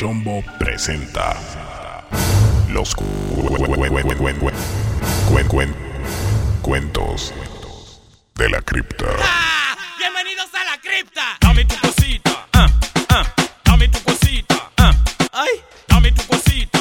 Chombo presenta los cuentos de la cripta. Bienvenidos a la cripta. Dame tu cosita, ah, ah, dame tu cosita, ah, ay, dame tu cosita.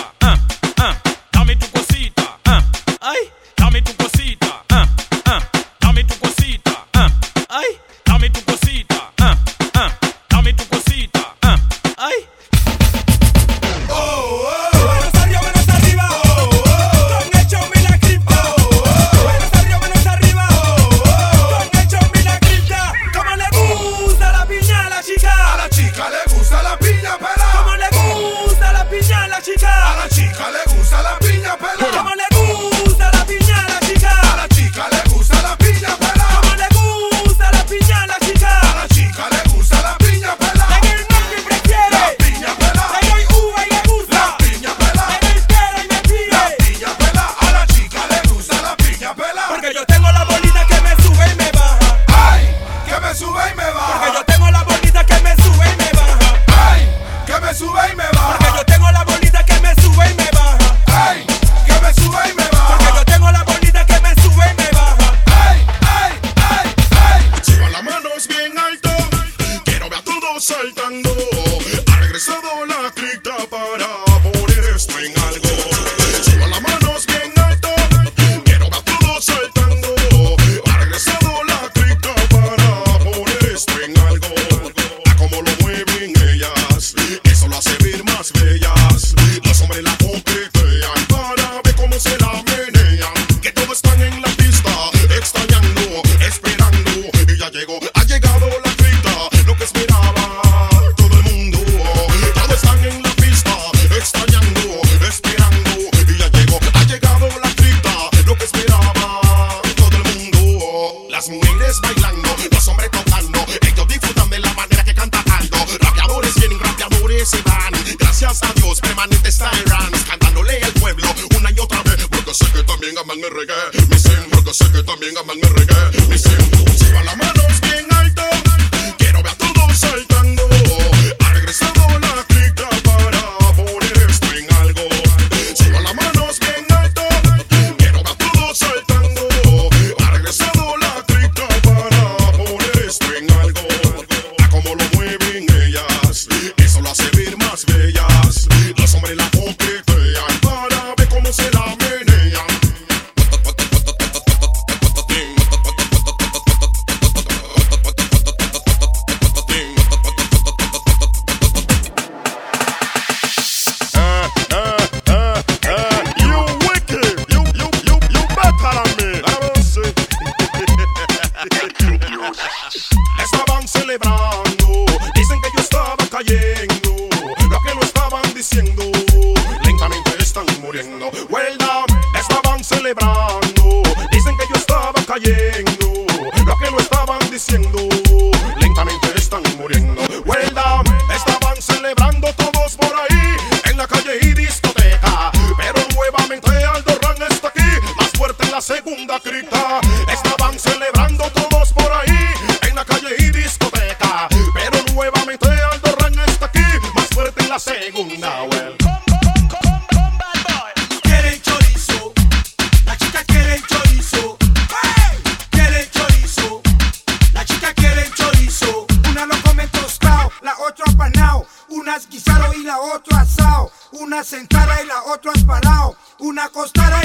aman el reggae. Mi porque sé que también aman el reggae. Mi sim, si va la mano, es quien otro has parado. Una costara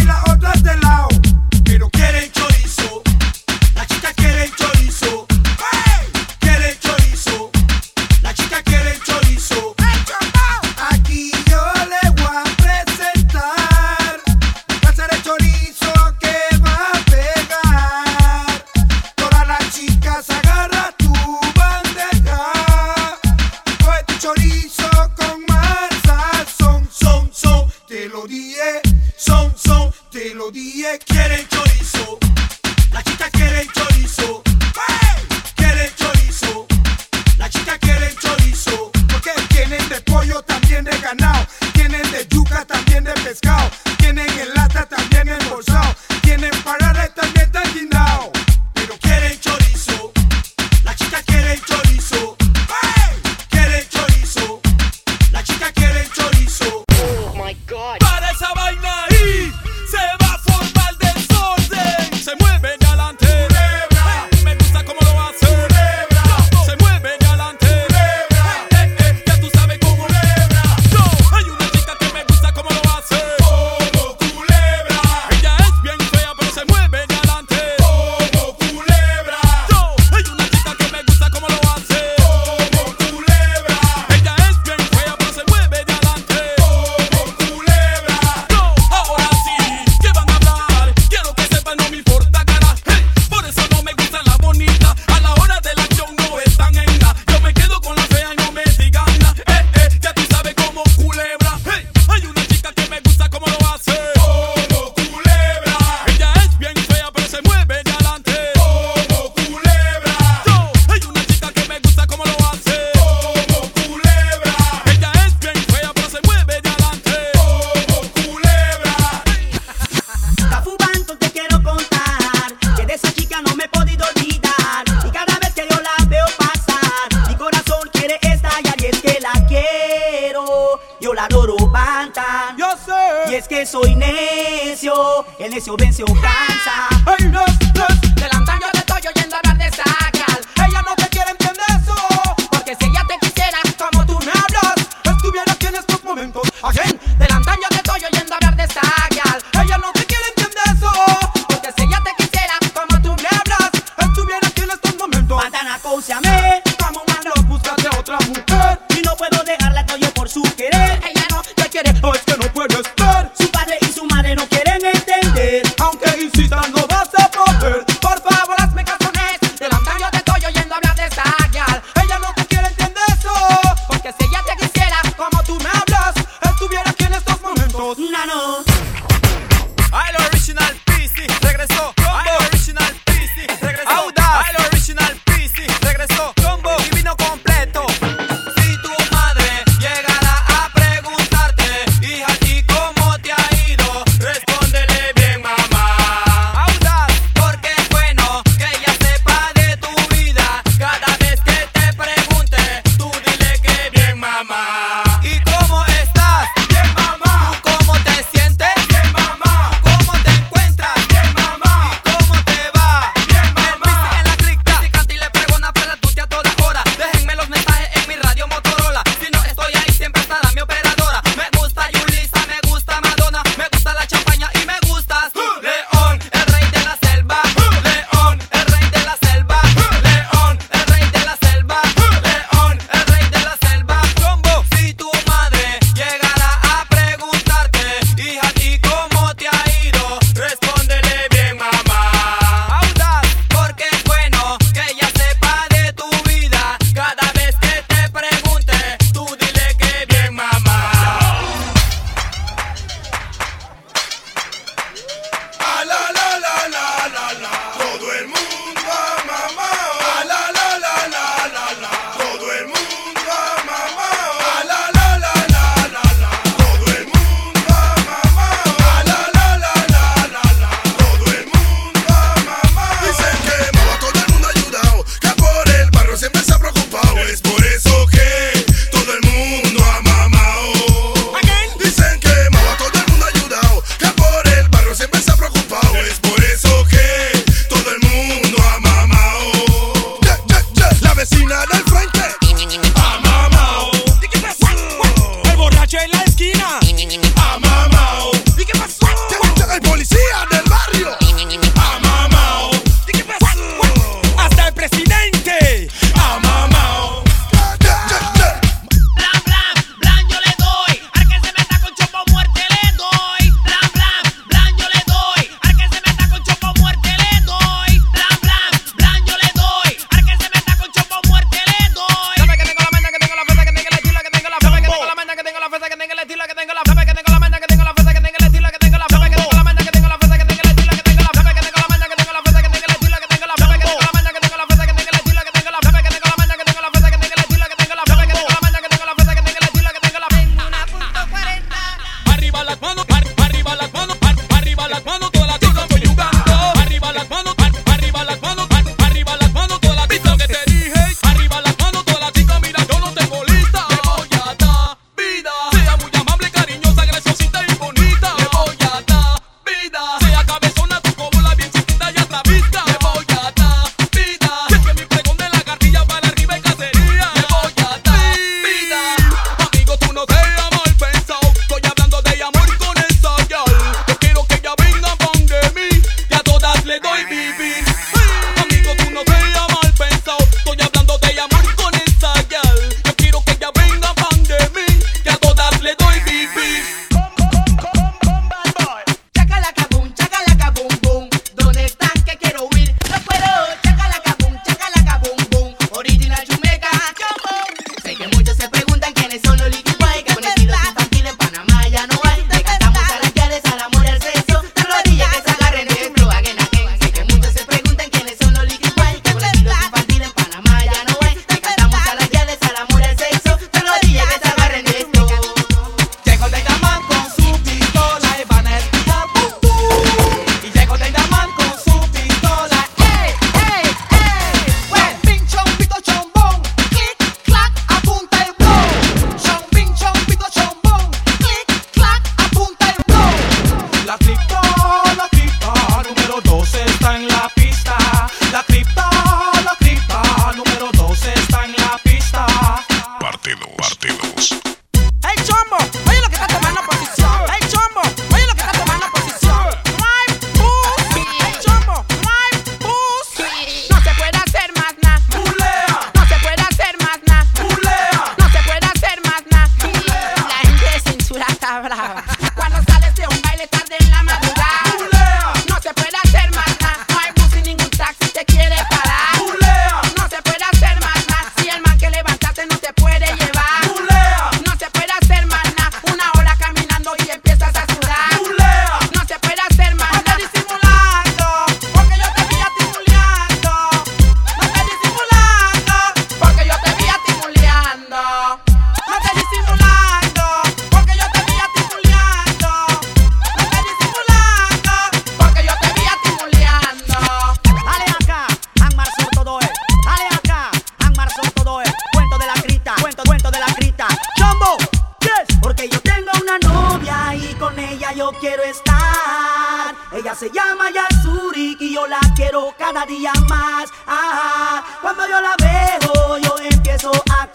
yo quiero estar. Ella se llama Yasuri y yo la quiero cada día más. Ah, ah, ah. Cuando yo la veo, yo empiezo a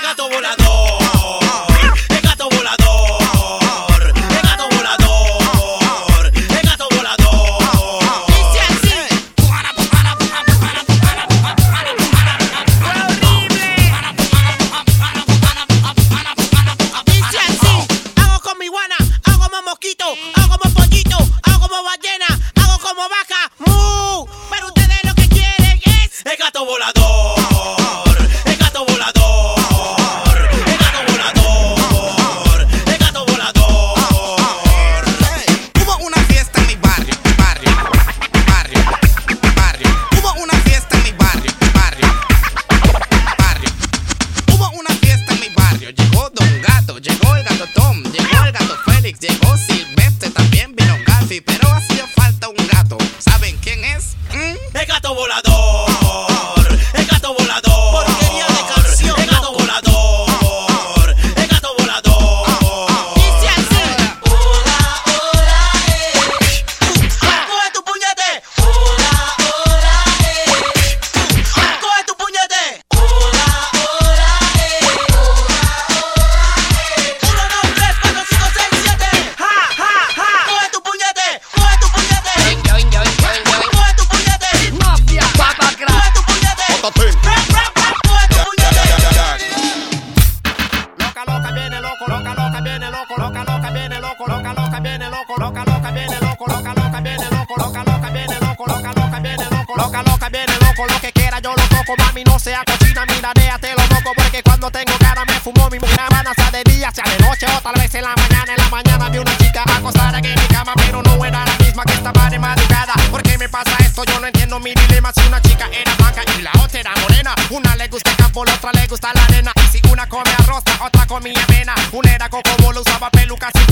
gato volador. Culera, coco, bola, usaba peluca, así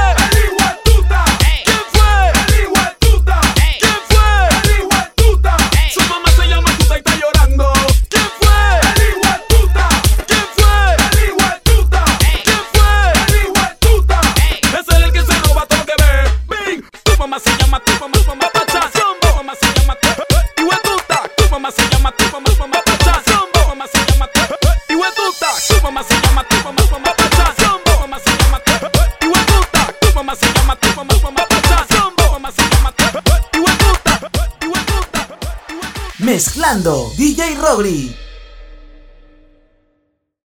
Hey! Hey! Mezclando DJ Robri.